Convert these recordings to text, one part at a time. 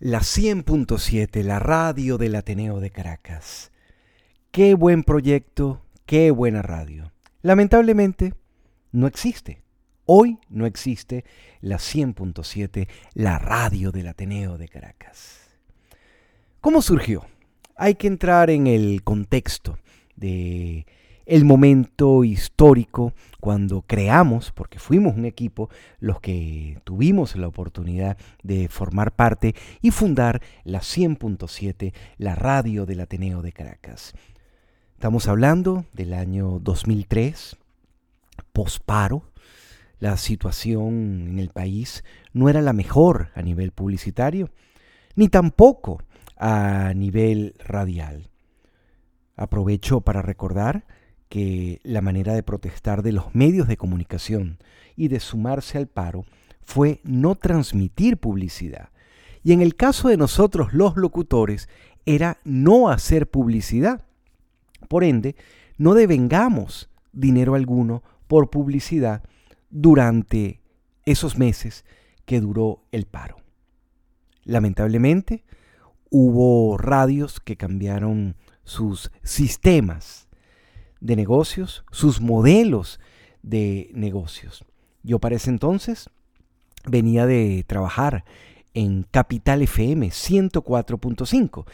La 100.7, la radio del Ateneo de Caracas. Qué buen proyecto, qué buena radio. Lamentablemente, no existe. Hoy no existe la 100.7, la radio del Ateneo de Caracas. ¿Cómo surgió? Hay que entrar en el contexto de el momento histórico cuando creamos, porque fuimos un equipo los que tuvimos la oportunidad de formar parte y fundar la 100.7, la radio del Ateneo de Caracas. Estamos hablando del año 2003, posparo. La situación en el país no era la mejor a nivel publicitario, ni tampoco a nivel radial. Aprovecho para recordar que la manera de protestar de los medios de comunicación y de sumarse al paro fue no transmitir publicidad. Y en el caso de nosotros los locutores era no hacer publicidad. Por ende, no devengamos dinero alguno por publicidad durante esos meses que duró el paro. Lamentablemente, hubo radios que cambiaron sus sistemas de negocios, sus modelos de negocios. Yo para ese entonces venía de trabajar en Capital FM 104.5,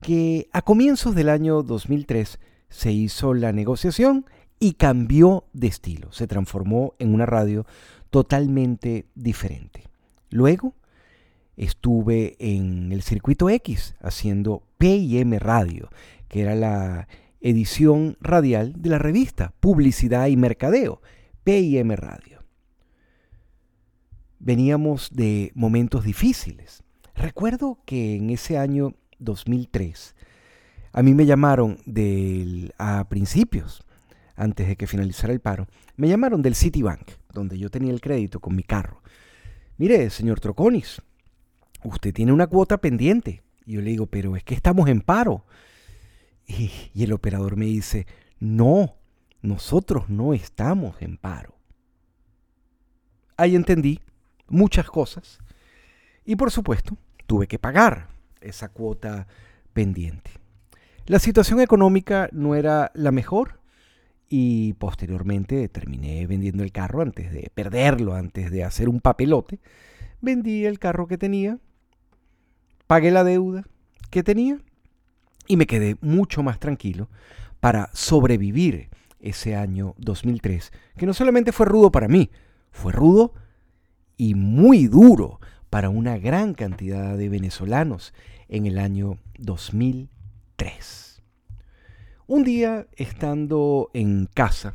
que a comienzos del año 2003 se hizo la negociación y cambió de estilo, se transformó en una radio totalmente diferente. Luego estuve en el circuito X haciendo PIM Radio, que era la edición radial de la revista Publicidad y Mercadeo, PIM Radio. Veníamos de momentos difíciles. Recuerdo que en ese año 2003 a mí me llamaron del, a principios, antes de que finalizara el paro, me llamaron del Citibank, donde yo tenía el crédito con mi carro. Mire, señor Troconis, usted tiene una cuota pendiente. Y yo le digo, pero es que estamos en paro. Y, el operador me dice, no, nosotros no estamos en paro. Ahí entendí muchas cosas y por supuesto tuve que pagar esa cuota pendiente. La situación económica no era la mejor y posteriormente terminé vendiendo el carro antes de perderlo, antes de hacer un papelote. Vendí el carro que tenía, pagué la deuda que tenía y me quedé mucho más tranquilo para sobrevivir ese año 2003, que no solamente fue rudo para mí, fue rudo y muy duro para una gran cantidad de venezolanos en el año 2003. Un día, estando en casa,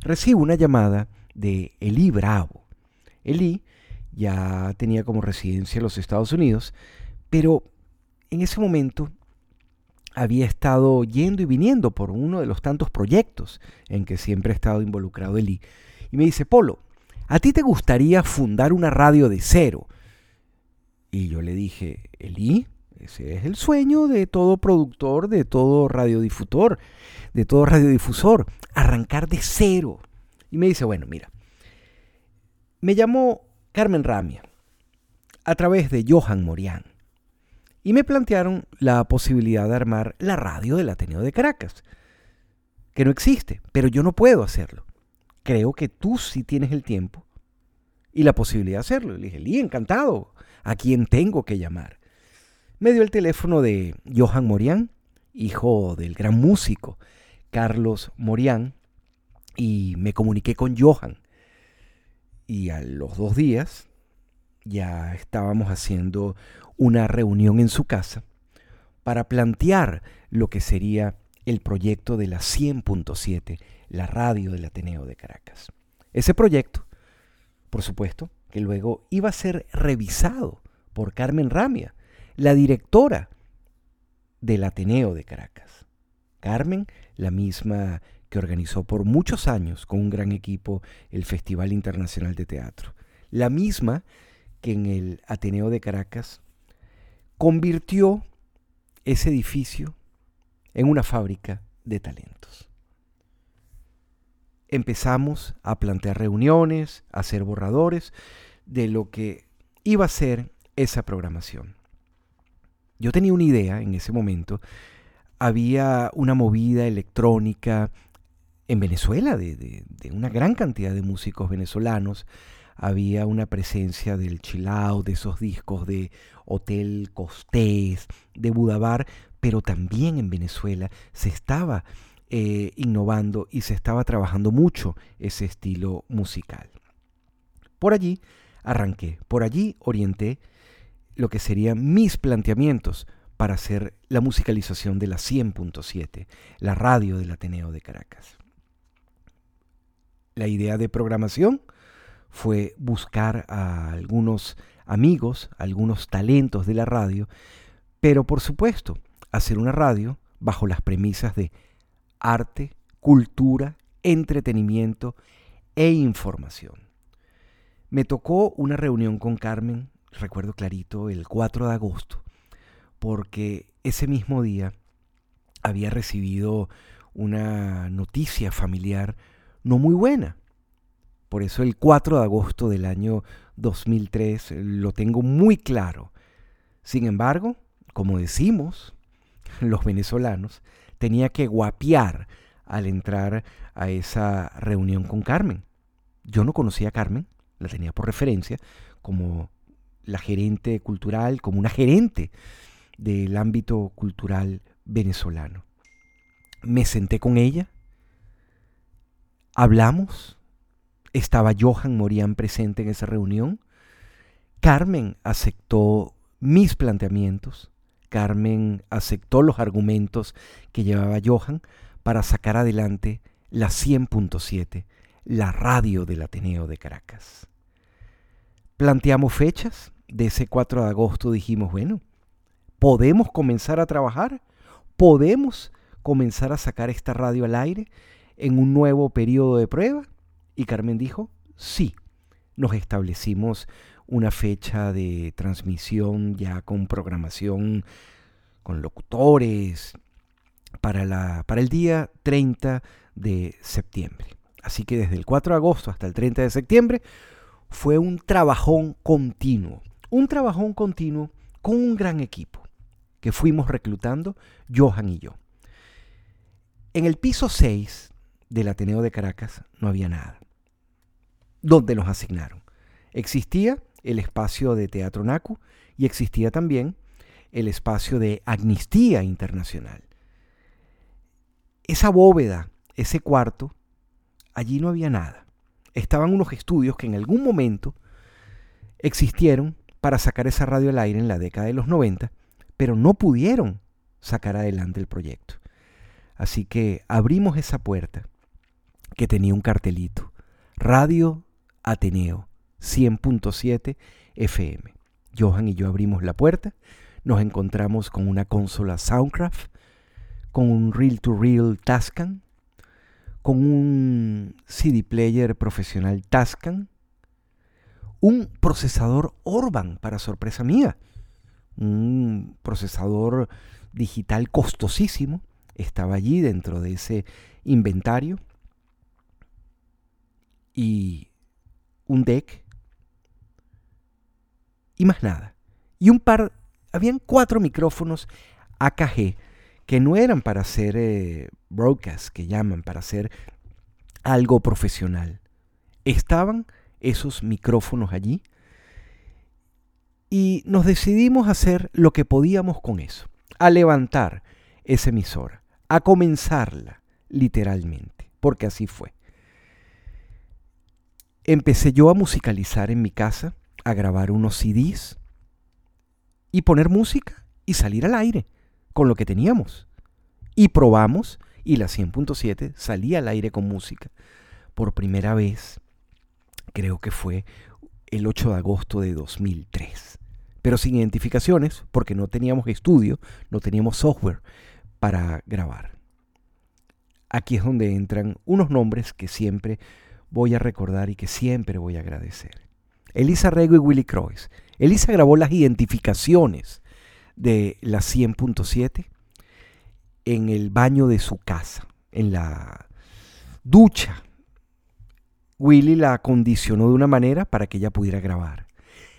recibo una llamada de Eli Bravo. Eli ya tenía como residencia los Estados Unidos, pero en ese momento había estado yendo y viniendo por uno de los tantos proyectos en que siempre ha estado involucrado Eli. Y me dice, Polo, ¿a ti te gustaría fundar una radio de cero? Y yo le dije, Eli, ese es el sueño de todo productor, de todo radiodifusor, de todo radiodifusor, arrancar de cero. Y me dice, bueno, mira, me llamó Carmen Ramia a través de Johan Morián y me plantearon la posibilidad de armar la radio del Ateneo de Caracas, que no existe, pero yo no puedo hacerlo. Creo que tú sí tienes el tiempo y la posibilidad de hacerlo. Le dije, Lee, encantado, ¿a quién tengo que llamar? Me dio el teléfono de Johan Morián, hijo del gran músico Carlos Morián, y me comuniqué con Johan. Y a los dos días ya estábamos haciendo una reunión en su casa para plantear lo que sería el proyecto de la 100.7, la radio del Ateneo de Caracas. Ese proyecto, por supuesto, que luego iba a ser revisado por Carmen Ramia, la directora del Ateneo de Caracas. Carmen, la misma que organizó por muchos años con un gran equipo el Festival Internacional de Teatro. La misma que en el Ateneo de Caracas convirtió ese edificio en una fábrica de talentos. Empezamos a plantear reuniones, a hacer borradores de lo que iba a ser esa programación. yo tenía una idea en ese momento. Había una movida electrónica en Venezuela de, de una gran cantidad de músicos venezolanos había una presencia del chilao, de esos discos de Hotel Costés, de Budabar, pero también en Venezuela se estaba eh, innovando y se estaba trabajando mucho ese estilo musical. Por allí arranqué, por allí orienté lo que serían mis planteamientos para hacer la musicalización de la 100.7, la radio del Ateneo de Caracas. La idea de programación fue buscar a algunos amigos, algunos talentos de la radio, pero por supuesto, hacer una radio bajo las premisas de arte, cultura, entretenimiento e información. Me tocó una reunión con Carmen, recuerdo clarito, el 4 de agosto, porque ese mismo día había recibido una noticia familiar no muy buena. Por eso el 4 de agosto del año 2003 lo tengo muy claro. Sin embargo, como decimos los venezolanos, tenía que guapiar al entrar a esa reunión con Carmen. Yo no conocía a Carmen, la tenía por referencia como la gerente cultural, como una gerente del ámbito cultural venezolano. Me senté con ella, hablamos, estaba Johan Morían presente en esa reunión. Carmen aceptó mis planteamientos. Carmen aceptó los argumentos que llevaba Johan para sacar adelante la 100.7, la radio del Ateneo de Caracas. Planteamos fechas. De ese 4 de agosto dijimos, bueno, ¿podemos comenzar a trabajar? ¿Podemos comenzar a sacar esta radio al aire en un nuevo periodo de prueba? Y Carmen dijo, sí, nos establecimos una fecha de transmisión ya con programación, con locutores, para, la, para el día 30 de septiembre. Así que desde el 4 de agosto hasta el 30 de septiembre fue un trabajón continuo, un trabajón continuo con un gran equipo que fuimos reclutando Johan y yo. En el piso 6 del Ateneo de Caracas no había nada donde nos asignaron. Existía el espacio de Teatro NACU y existía también el espacio de Amnistía Internacional. Esa bóveda, ese cuarto, allí no había nada. Estaban unos estudios que en algún momento existieron para sacar esa radio al aire en la década de los 90, pero no pudieron sacar adelante el proyecto. Así que abrimos esa puerta que tenía un cartelito. Radio Ateneo 100.7 FM. Johan y yo abrimos la puerta, nos encontramos con una consola Soundcraft, con un reel-to-reel Tascam, con un CD player profesional Tascam, un procesador Orban, para sorpresa mía, un procesador digital costosísimo, estaba allí dentro de ese inventario y un deck y más nada. Y un par, habían cuatro micrófonos AKG que no eran para hacer eh, broadcast, que llaman, para hacer algo profesional. Estaban esos micrófonos allí y nos decidimos hacer lo que podíamos con eso, a levantar esa emisora, a comenzarla literalmente, porque así fue empecé yo a musicalizar en mi casa, a grabar unos CDs y poner música y salir al aire con lo que teníamos. Y probamos y la 100.7 salía al aire con música. Por primera vez, creo que fue el 8 de agosto de 2003. Pero sin identificaciones, porque no teníamos estudio, no teníamos software para grabar. Aquí es donde entran unos nombres que siempre voy a recordar y que siempre voy a agradecer. Elisa Rego y Willy Croix. Elisa grabó las identificaciones de la 100.7 en el baño de su casa, en la ducha. Willy la acondicionó de una manera para que ella pudiera grabar.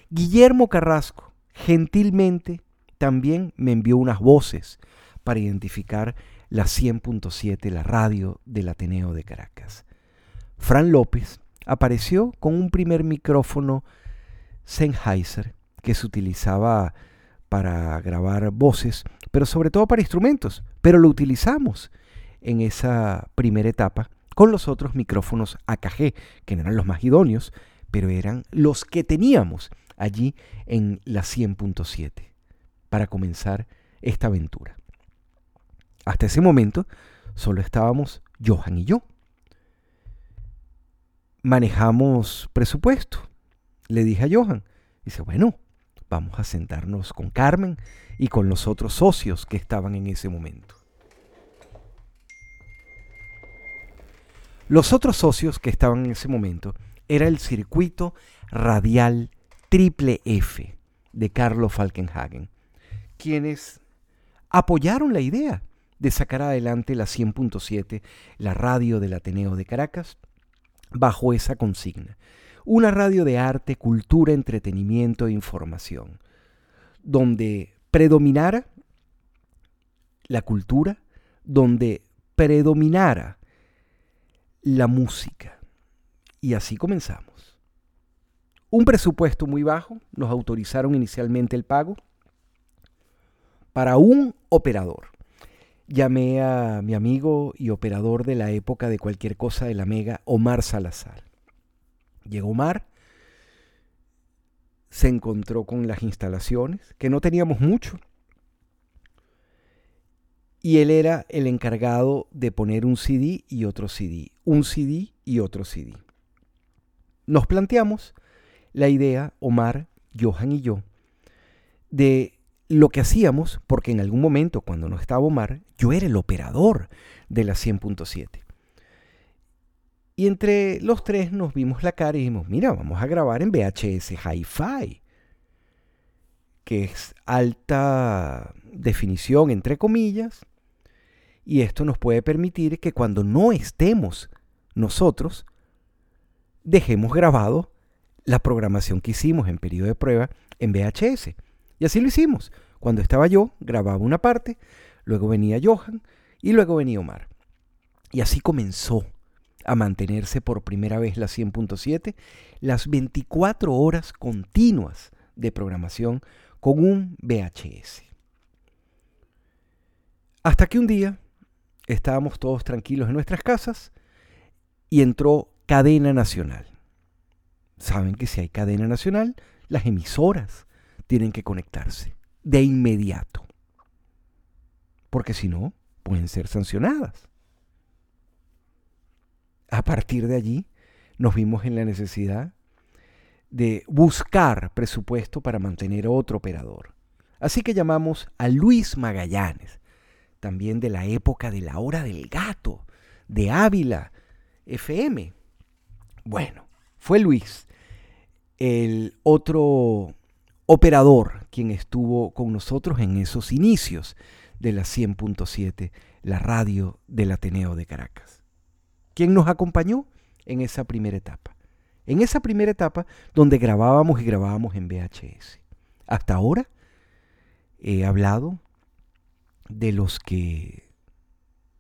Guillermo Carrasco gentilmente también me envió unas voces para identificar la 100.7, la radio del Ateneo de Caracas. Fran López apareció con un primer micrófono Sennheiser que se utilizaba para grabar voces, pero sobre todo para instrumentos, pero lo utilizamos en esa primera etapa con los otros micrófonos AKG, que no eran los más idóneos, pero eran los que teníamos allí en la 100.7 para comenzar esta aventura. Hasta ese momento solo estábamos Johan y yo. Manejamos presupuesto. Le dije a Johan, dice, bueno, vamos a sentarnos con Carmen y con los otros socios que estaban en ese momento. Los otros socios que estaban en ese momento era el circuito radial triple F de Carlos Falkenhagen, quienes apoyaron la idea de sacar adelante la 100.7, la radio del Ateneo de Caracas, bajo esa consigna. Una radio de arte, cultura, entretenimiento e información, donde predominara la cultura, donde predominara la música. Y así comenzamos. Un presupuesto muy bajo, nos autorizaron inicialmente el pago para un operador. Llamé a mi amigo y operador de la época de cualquier cosa de la Mega, Omar Salazar. Llegó Omar, se encontró con las instalaciones, que no teníamos mucho, y él era el encargado de poner un CD y otro CD, un CD y otro CD. Nos planteamos la idea, Omar, Johan y yo, de lo que hacíamos, porque en algún momento cuando no estaba Omar, yo era el operador de la 100.7. Y entre los tres nos vimos la cara y dijimos, mira, vamos a grabar en VHS Hi-Fi, que es alta definición, entre comillas, y esto nos puede permitir que cuando no estemos nosotros, dejemos grabado la programación que hicimos en periodo de prueba en VHS. Y así lo hicimos. Cuando estaba yo, grababa una parte, luego venía Johan y luego venía Omar. Y así comenzó a mantenerse por primera vez la 100.7, las 24 horas continuas de programación con un VHS. Hasta que un día estábamos todos tranquilos en nuestras casas y entró cadena nacional. Saben que si hay cadena nacional, las emisoras tienen que conectarse de inmediato. Porque si no, pueden ser sancionadas. A partir de allí, nos vimos en la necesidad de buscar presupuesto para mantener otro operador. Así que llamamos a Luis Magallanes, también de la época de la hora del gato, de Ávila, FM. Bueno, fue Luis, el otro operador, quien estuvo con nosotros en esos inicios de la 100.7, la radio del Ateneo de Caracas. ¿Quién nos acompañó en esa primera etapa? En esa primera etapa donde grabábamos y grabábamos en VHS. Hasta ahora he hablado de los que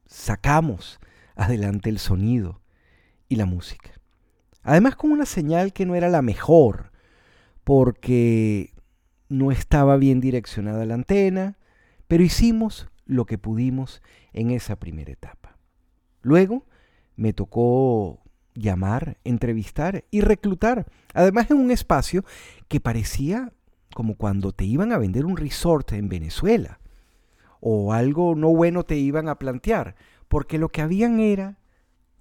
sacamos adelante el sonido y la música. Además con una señal que no era la mejor, porque no estaba bien direccionada la antena, pero hicimos lo que pudimos en esa primera etapa. Luego me tocó llamar, entrevistar y reclutar, además en un espacio que parecía como cuando te iban a vender un resort en Venezuela o algo no bueno te iban a plantear, porque lo que habían era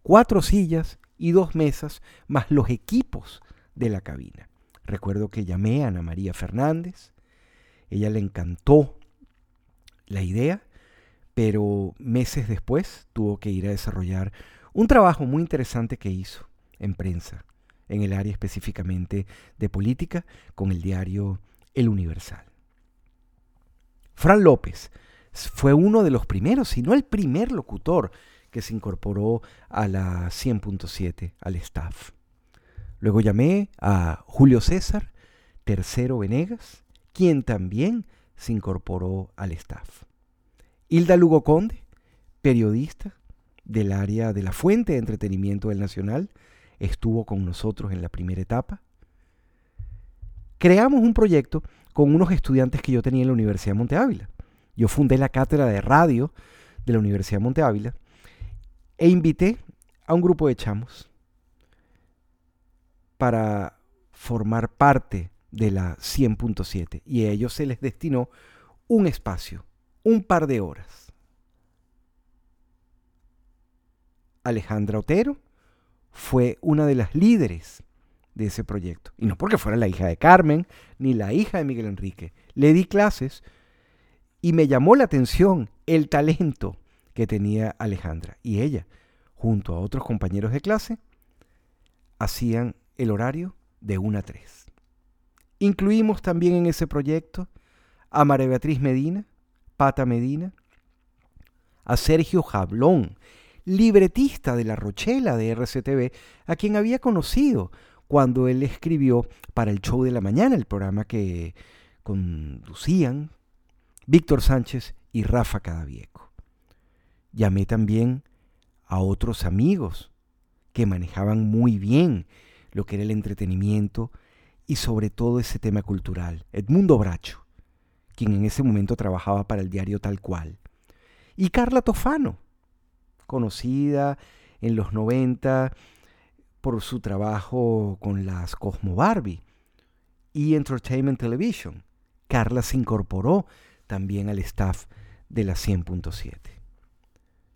cuatro sillas y dos mesas más los equipos de la cabina. Recuerdo que llamé a Ana María Fernández, ella le encantó la idea, pero meses después tuvo que ir a desarrollar un trabajo muy interesante que hizo en prensa, en el área específicamente de política, con el diario El Universal. Fran López fue uno de los primeros, si no el primer locutor que se incorporó a la 100.7, al staff. Luego llamé a Julio César Tercero Venegas, quien también se incorporó al staff. Hilda Lugo Conde, periodista del área de la fuente de entretenimiento del Nacional, estuvo con nosotros en la primera etapa. Creamos un proyecto con unos estudiantes que yo tenía en la Universidad de Monte Ávila. Yo fundé la cátedra de radio de la Universidad de Monte Ávila e invité a un grupo de chamos para formar parte de la 100.7 y a ellos se les destinó un espacio, un par de horas. Alejandra Otero fue una de las líderes de ese proyecto. Y no porque fuera la hija de Carmen ni la hija de Miguel Enrique. Le di clases y me llamó la atención el talento que tenía Alejandra. Y ella, junto a otros compañeros de clase, hacían el horario de 1 a 3. Incluimos también en ese proyecto a María Beatriz Medina, Pata Medina, a Sergio Jablón, libretista de La Rochela de RCTV, a quien había conocido cuando él escribió para el show de la mañana, el programa que conducían Víctor Sánchez y Rafa Cadavieco. Llamé también a otros amigos que manejaban muy bien lo que era el entretenimiento y sobre todo ese tema cultural. Edmundo Bracho, quien en ese momento trabajaba para el diario Tal Cual. Y Carla Tofano, conocida en los 90 por su trabajo con las Cosmo Barbie y Entertainment Television. Carla se incorporó también al staff de la 100.7.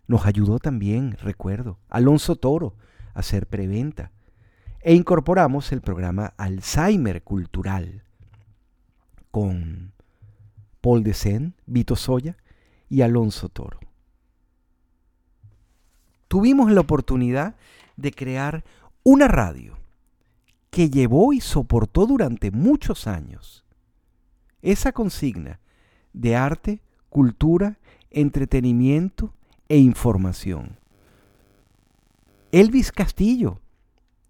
Nos ayudó también, recuerdo, Alonso Toro a hacer preventa e incorporamos el programa Alzheimer Cultural con Paul Sen, Vito Soya y Alonso Toro. Tuvimos la oportunidad de crear una radio que llevó y soportó durante muchos años esa consigna de arte, cultura, entretenimiento e información. Elvis Castillo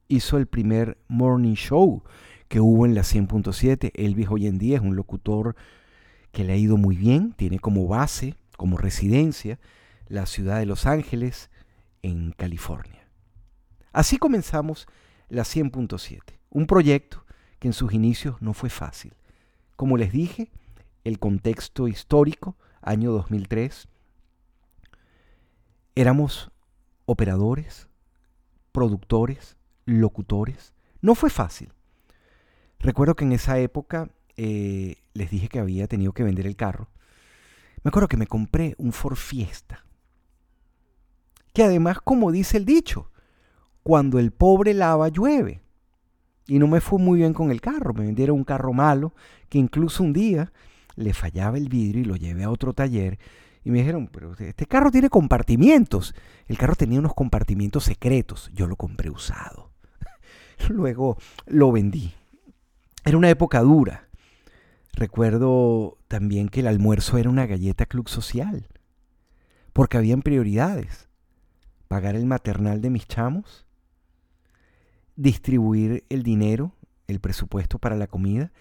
hizo el primer morning show que hubo en la 100.7. Elvis hoy en día es un locutor que le ha ido muy bien, tiene como base, como residencia, la ciudad de Los Ángeles, en California. Así comenzamos la 100.7, un proyecto que en sus inicios no fue fácil. Como les dije, el contexto histórico, año 2003, éramos operadores, productores, locutores. No fue fácil. Recuerdo que en esa época eh, les dije que había tenido que vender el carro. Me acuerdo que me compré un Ford Fiesta. Que además, como dice el dicho, cuando el pobre lava llueve. Y no me fue muy bien con el carro. Me vendieron un carro malo que incluso un día le fallaba el vidrio y lo llevé a otro taller. Y me dijeron, pero este carro tiene compartimientos. El carro tenía unos compartimientos secretos. Yo lo compré usado. Luego lo vendí. Era una época dura. Recuerdo también que el almuerzo era una galleta club social. Porque habían prioridades. Pagar el maternal de mis chamos distribuir el dinero, el presupuesto para la comida,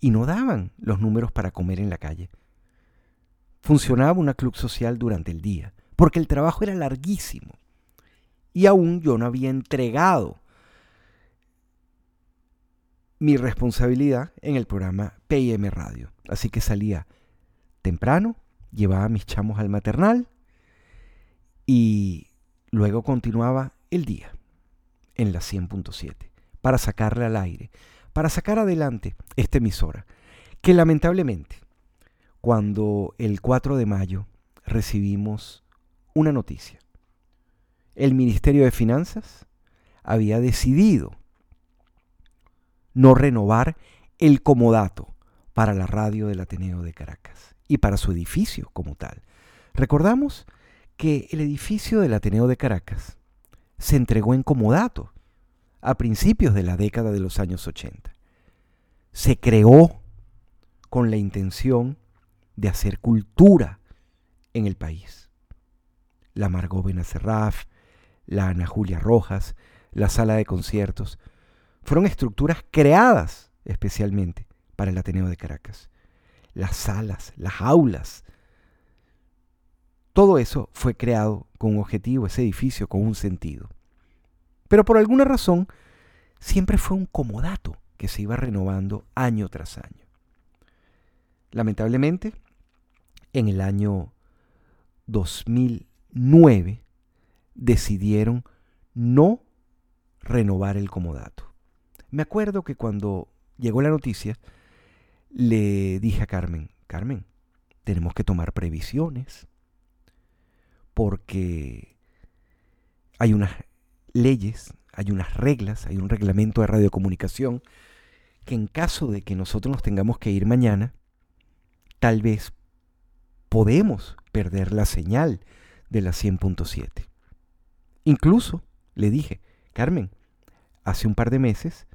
y no daban los números para comer en la calle. Funcionaba una club social durante el día, porque el trabajo era larguísimo. Y aún yo no había entregado mi responsabilidad en el programa PIM Radio. Así que salía temprano, llevaba a mis chamos al maternal y luego continuaba el día en la 100.7 para sacarle al aire, para sacar adelante esta emisora, que lamentablemente cuando el 4 de mayo recibimos una noticia. El Ministerio de Finanzas había decidido no renovar el comodato para la radio del Ateneo de Caracas y para su edificio como tal. Recordamos que el edificio del Ateneo de Caracas se entregó en comodato a principios de la década de los años 80. Se creó con la intención de hacer cultura en el país. La Margot Benacerraf, la Ana Julia Rojas, la sala de conciertos, fueron estructuras creadas especialmente para el Ateneo de Caracas. las salas, las aulas. Todo eso fue creado con un objetivo, ese edificio con un sentido. Pero por alguna razón, siempre fue un comodato que se iba renovando año tras año. Lamentablemente, en el año 2009 decidieron no renovar el comodato. Me acuerdo que cuando llegó la noticia, le dije a Carmen, Carmen, tenemos que tomar previsiones porque hay unas leyes, hay unas reglas, hay un reglamento de radiocomunicación que en caso de que nosotros nos tengamos que ir mañana, tal vez podemos perder la señal de la 100.7. Incluso le dije, Carmen, hace un par de meses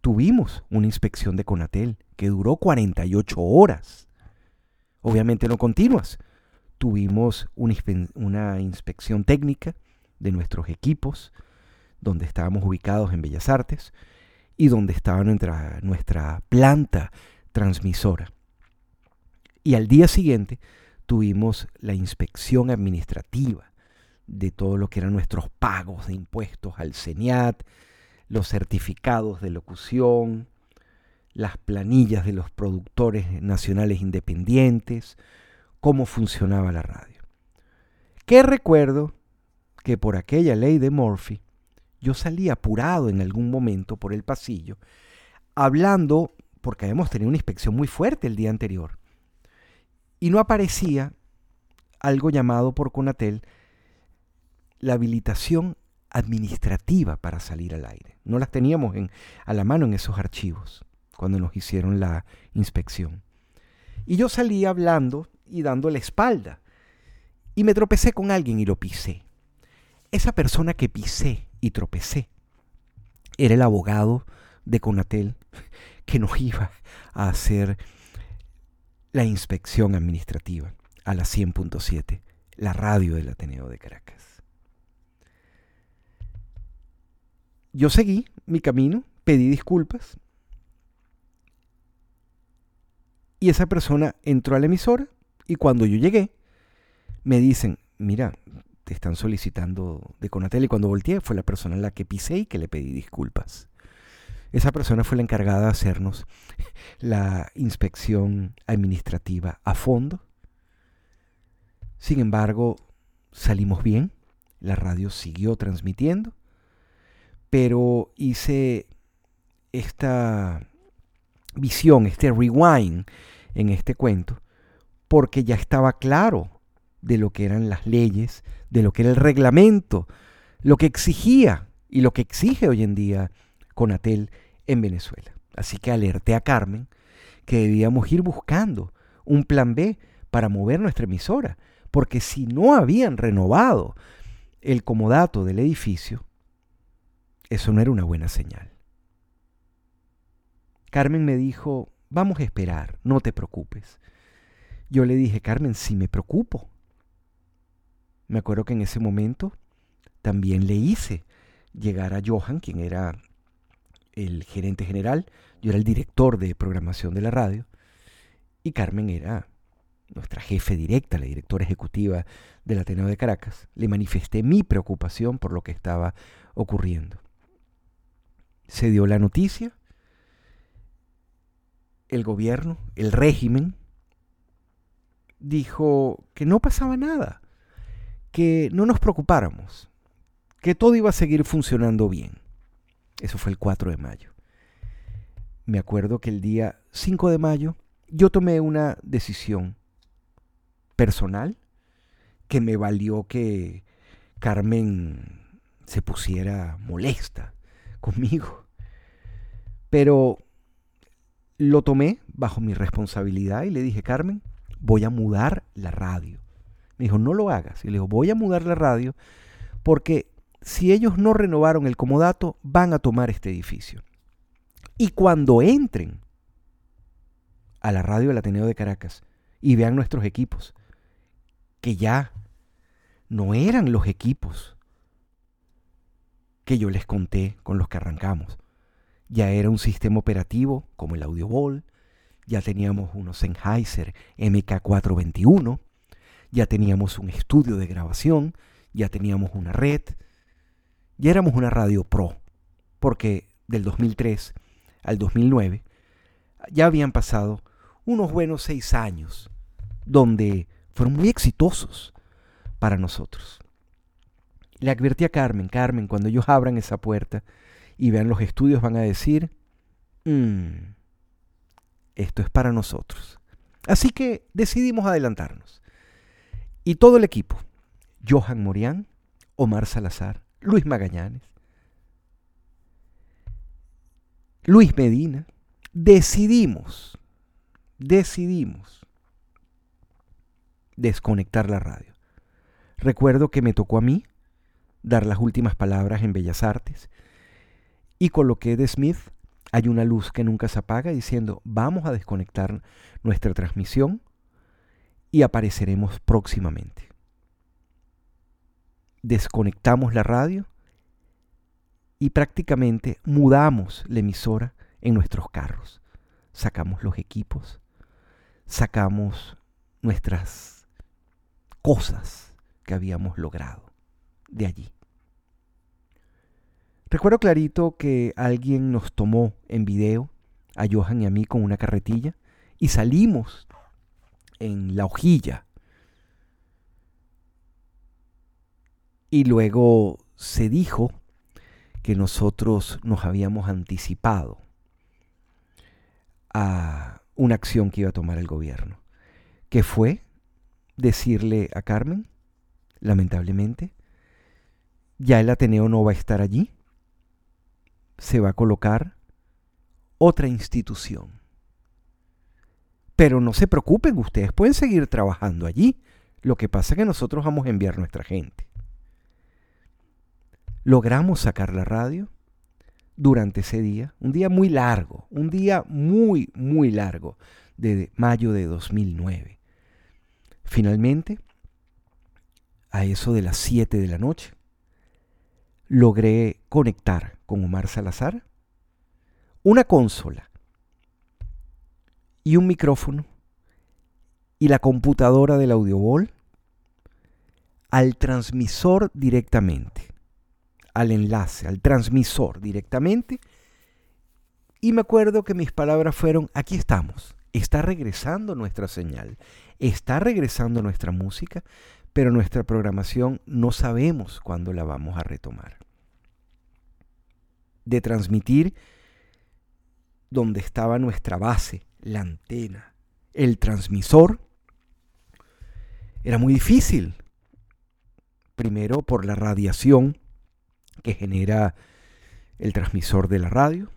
tuvimos una inspección de Conatel que duró 48 horas. Obviamente no continuas. Tuvimos una, inspección técnica de nuestros equipos, donde estábamos ubicados en Bellas Artes y donde estaba nuestra, nuestra planta transmisora. Y al día siguiente tuvimos la inspección administrativa de todo lo que eran nuestros pagos de impuestos al CENIAT, los certificados de locución, las planillas de los productores nacionales independientes, cómo funcionaba la radio. Que recuerdo que por aquella ley de Murphy, yo salí apurado en algún momento por el pasillo, hablando, porque habíamos tenido una inspección muy fuerte el día anterior, y no aparecía algo llamado por Conatel la habilitación administrativa para salir al aire. No las teníamos en, a la mano en esos archivos cuando nos hicieron la inspección. Y yo salí hablando y dando la espalda. Y me tropecé con alguien y lo pisé. Esa persona que pisé y tropecé era el abogado de Conatel que nos iba a hacer la inspección administrativa a la 100.7, la radio del Ateneo de Caracas. Yo seguí mi camino, pedí disculpas y esa persona entró a la emisora y cuando yo llegué me dicen, mira, te están solicitando de Conatel y cuando volteé fue la persona a la que pisé y que le pedí disculpas. Esa persona fue la encargada de hacernos la inspección administrativa a fondo. Sin embargo, salimos bien, la radio siguió transmitiendo pero hice esta visión, este rewind en este cuento, porque ya estaba claro de lo que eran las leyes, de lo que era el reglamento, lo que exigía y lo que exige hoy en día Conatel en Venezuela. Así que alerté a Carmen que debíamos ir buscando un plan B para mover nuestra emisora, porque si no habían renovado el comodato del edificio, eso no era una buena señal. Carmen me dijo, vamos a esperar, no te preocupes. Yo le dije, Carmen, sí me preocupo. Me acuerdo que en ese momento también le hice llegar a Johan, quien era el gerente general, yo era el director de programación de la radio, y Carmen era nuestra jefe directa, la directora ejecutiva del Ateneo de Caracas. Le manifesté mi preocupación por lo que estaba ocurriendo se dio la noticia, el gobierno, el régimen, dijo que no pasaba nada, que no nos preocupáramos, que todo iba a seguir funcionando bien. Eso fue el 4 de mayo. Me acuerdo que el día 5 de mayo yo tomé una decisión personal que me valió que Carmen se pusiera molesta conmigo. Pero lo tomé bajo mi responsabilidad y le dije, Carmen, voy a mudar la radio. Me dijo, no lo hagas. Y le digo, voy a mudar la radio porque si ellos no renovaron el comodato, van a tomar este edificio. Y cuando entren a la radio del Ateneo de Caracas y vean nuestros equipos, que ya no eran los equipos que yo les conté con los que arrancamos. Ya era un sistema operativo como el AudioBall, ya teníamos unos Sennheiser MK421, ya teníamos un estudio de grabación, ya teníamos una red, ya éramos una radio pro, porque del 2003 al 2009 ya habían pasado unos buenos seis años donde fueron muy exitosos para nosotros. Le advertí a Carmen, Carmen, cuando ellos abran esa puerta y vean los estudios van a decir, mm, esto es para nosotros. Así que decidimos adelantarnos. Y todo el equipo, Johan Morián, Omar Salazar, Luis Magallanes, Luis Medina, decidimos, decidimos desconectar la radio. Recuerdo que me tocó a mí dar las últimas palabras en Bellas Artes y coloqué de Smith hay una luz que nunca se apaga diciendo vamos a desconectar nuestra transmisión y apareceremos próximamente. Desconectamos la radio y prácticamente mudamos la emisora en nuestros carros. Sacamos los equipos, sacamos nuestras cosas que habíamos logrado de allí. Recuerdo clarito que alguien nos tomó en video, a Johan y a mí, con una carretilla, y salimos en la hojilla. Y luego se dijo que nosotros nos habíamos anticipado a una acción que iba a tomar el gobierno, que fue decirle a Carmen, lamentablemente, ya el Ateneo no va a estar allí, se va a colocar otra institución. Pero no se preocupen, ustedes pueden seguir trabajando allí. Lo que pasa es que nosotros vamos a enviar nuestra gente. Logramos sacar la radio durante ese día, un día muy largo, un día muy, muy largo, de mayo de 2009. Finalmente, a eso de las 7 de la noche, logré conectar con Omar Salazar una consola y un micrófono y la computadora del audiobol al transmisor directamente, al enlace, al transmisor directamente. Y me acuerdo que mis palabras fueron, aquí estamos, está regresando nuestra señal, está regresando nuestra música, pero nuestra programación no sabemos cuándo la vamos a retomar. De transmitir donde estaba nuestra base, la antena, el transmisor, era muy difícil. Primero por la radiación que genera el transmisor de la radio.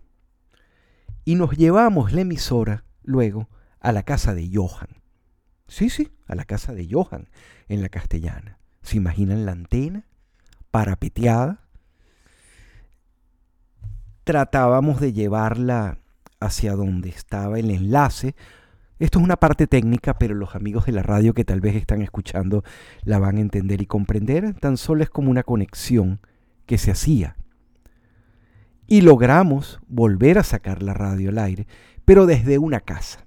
Y nos llevamos la emisora luego a la casa de Johan. Sí, sí, a la casa de Johan, en la castellana. ¿Se imaginan la antena? Parapeteada. Tratábamos de llevarla hacia donde estaba el enlace. Esto es una parte técnica, pero los amigos de la radio que tal vez están escuchando la van a entender y comprender. Tan solo es como una conexión que se hacía. Y logramos volver a sacar la radio al aire, pero desde una casa.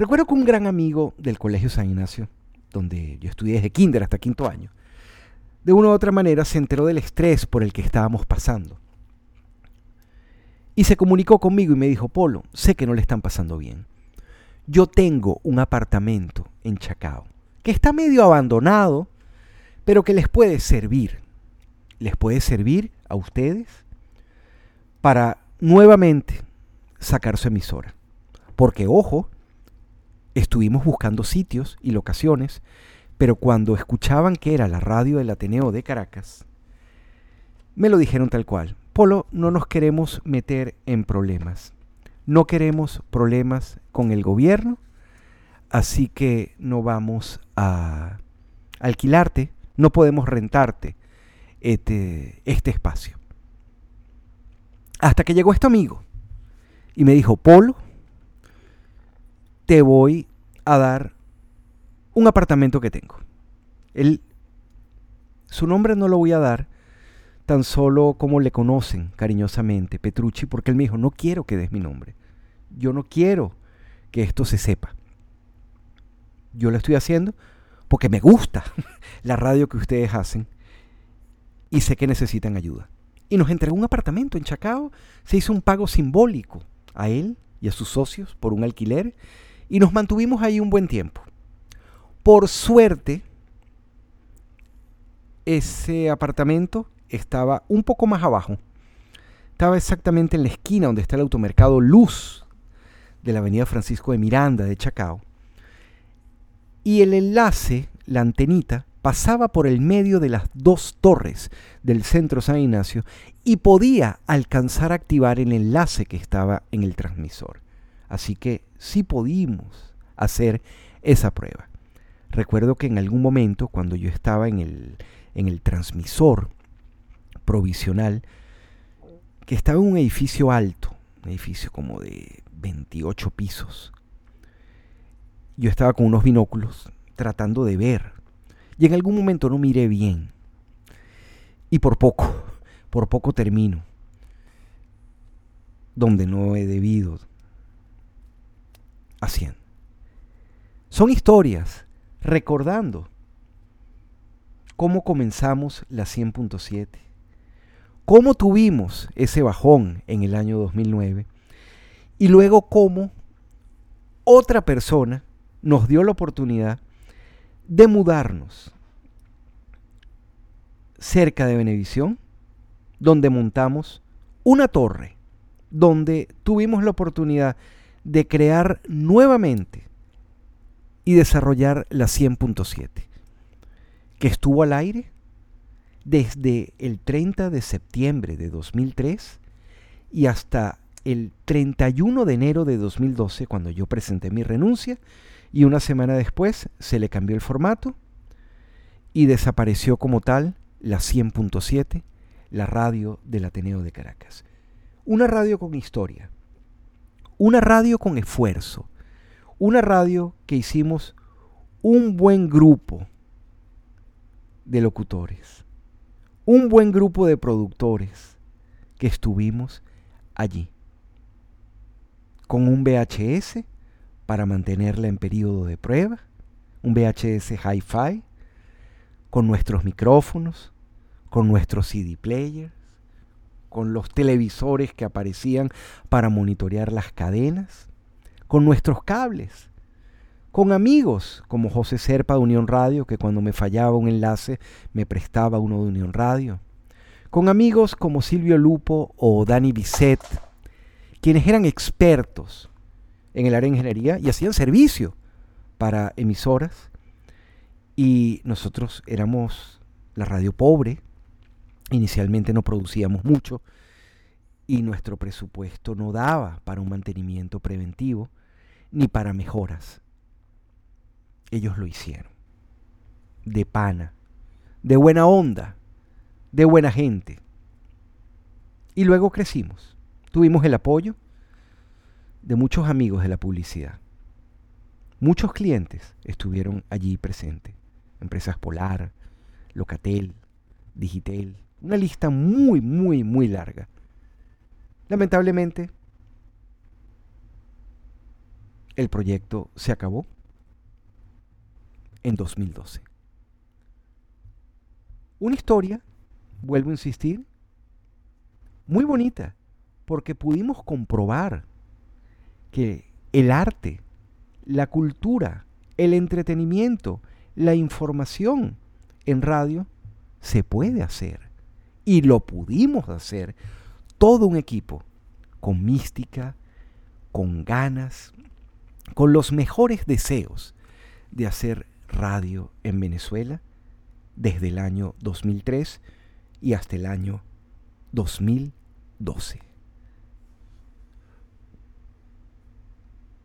Recuerdo que un gran amigo del Colegio San Ignacio, donde yo estudié desde kinder hasta quinto año, de una u otra manera se enteró del estrés por el que estábamos pasando. Y se comunicó conmigo y me dijo, Polo, sé que no le están pasando bien. Yo tengo un apartamento en Chacao, que está medio abandonado, pero que les puede servir. Les puede servir a ustedes para nuevamente sacar su emisora. Porque, ojo, Estuvimos buscando sitios y locaciones, pero cuando escuchaban que era la radio del Ateneo de Caracas, me lo dijeron tal cual. Polo, no nos queremos meter en problemas. No queremos problemas con el gobierno, así que no vamos a alquilarte, no podemos rentarte este, este espacio. Hasta que llegó este amigo y me dijo, Polo, te voy a dar un apartamento que tengo. Él, su nombre no lo voy a dar, tan solo como le conocen cariñosamente, Petrucci, porque él me dijo, no quiero que des mi nombre. Yo no quiero que esto se sepa. Yo lo estoy haciendo porque me gusta la radio que ustedes hacen y sé que necesitan ayuda. Y nos entregó un apartamento en Chacao, se hizo un pago simbólico a él y a sus socios por un alquiler y nos mantuvimos ahí un buen tiempo. Por suerte, ese apartamento estaba un poco más abajo. Estaba exactamente en la esquina donde está el automercado Luz de la avenida Francisco de Miranda de Chacao. Y el enlace, la antenita, pasaba por el medio de las dos torres del centro San Ignacio y podía alcanzar a activar el enlace que estaba en el transmisor. Así que sí pudimos hacer esa prueba. Recuerdo que en algún momento, cuando yo estaba en el, en el transmisor provisional, que estaba en un edificio alto, un edificio como de 28 pisos, yo estaba con unos binóculos tratando de ver. Y en algún momento no miré bien. Y por poco, por poco termino. Donde no he debido. Haciendo. Son historias recordando cómo comenzamos la 100.7, cómo tuvimos ese bajón en el año 2009 y luego cómo otra persona nos dio la oportunidad de mudarnos cerca de Benevisión, donde montamos una torre, donde tuvimos la oportunidad de crear nuevamente y desarrollar la 100.7, que estuvo al aire desde el 30 de septiembre de 2003 y hasta el 31 de enero de 2012, cuando yo presenté mi renuncia, y una semana después se le cambió el formato y desapareció como tal la 100.7, la radio del Ateneo de Caracas. Una radio con historia, una radio con esfuerzo, una radio que hicimos un buen grupo de locutores, un buen grupo de productores que estuvimos allí, con un VHS para mantenerla en periodo de prueba, un VHS Hi-Fi, con nuestros micrófonos, con nuestros CD players, con los televisores que aparecían para monitorear las cadenas, con nuestros cables, con amigos como José Serpa de Unión Radio, que cuando me fallaba un enlace me prestaba uno de Unión Radio, con amigos como Silvio Lupo o Dani Bisset, quienes eran expertos en el área de ingeniería y hacían servicio para emisoras. Y nosotros éramos la radio pobre, inicialmente no producíamos mucho y nuestro presupuesto no daba para un mantenimiento preventivo ni para mejoras. Ellos lo hicieron. De pana, de buena onda, de buena gente. Y luego crecimos. Tuvimos el apoyo de muchos amigos de la publicidad. Muchos clientes estuvieron allí presentes. Empresas Polar, Locatel, Digitel. Una lista muy, muy, muy larga. Lamentablemente, el proyecto se acabó en 2012. Una historia, vuelvo a insistir, muy bonita, porque pudimos comprobar que el arte, la cultura, el entretenimiento, la información en radio se puede hacer. Y lo pudimos hacer todo un equipo, con mística, con ganas, con los mejores deseos de hacer radio en Venezuela desde el año 2003 y hasta el año 2012.